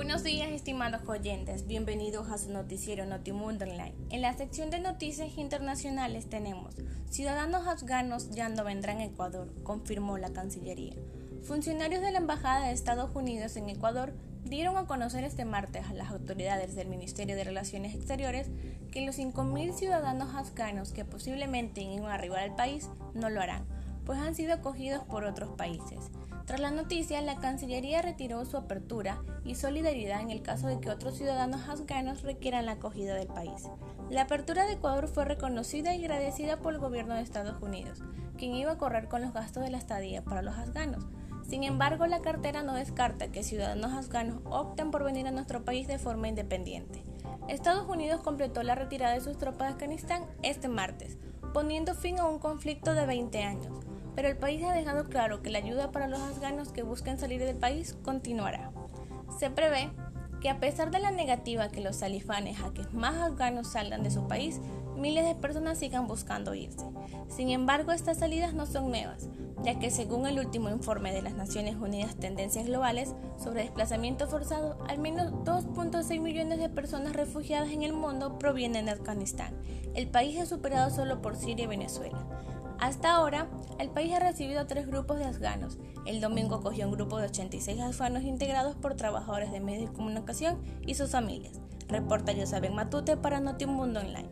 Buenos días, estimados oyentes. Bienvenidos a su noticiero Notimundo Online. En la sección de noticias internacionales tenemos: Ciudadanos afganos ya no vendrán a Ecuador, confirmó la Cancillería. Funcionarios de la Embajada de Estados Unidos en Ecuador dieron a conocer este martes a las autoridades del Ministerio de Relaciones Exteriores que los 5.000 ciudadanos afganos que posiblemente iban a arribar al país no lo harán, pues han sido acogidos por otros países. Tras la noticia, la Cancillería retiró su apertura y solidaridad en el caso de que otros ciudadanos afganos requieran la acogida del país. La apertura de Ecuador fue reconocida y agradecida por el gobierno de Estados Unidos, quien iba a correr con los gastos de la estadía para los afganos. Sin embargo, la cartera no descarta que ciudadanos afganos opten por venir a nuestro país de forma independiente. Estados Unidos completó la retirada de sus tropas de Afganistán este martes, poniendo fin a un conflicto de 20 años pero el país ha dejado claro que la ayuda para los afganos que busquen salir del país continuará. Se prevé que a pesar de la negativa que los talibanes a que más afganos salgan de su país, miles de personas sigan buscando irse. Sin embargo, estas salidas no son nuevas, ya que según el último informe de las Naciones Unidas Tendencias Globales sobre desplazamiento forzado, al menos 2.6 millones de personas refugiadas en el mundo provienen de Afganistán. El país es superado solo por Siria y Venezuela. Hasta ahora, el país ha recibido tres grupos de afganos. El domingo acogió un grupo de 86 afganos integrados por trabajadores de medios de comunicación y sus familias. Reporta Josabek Matute para Notimundo Online.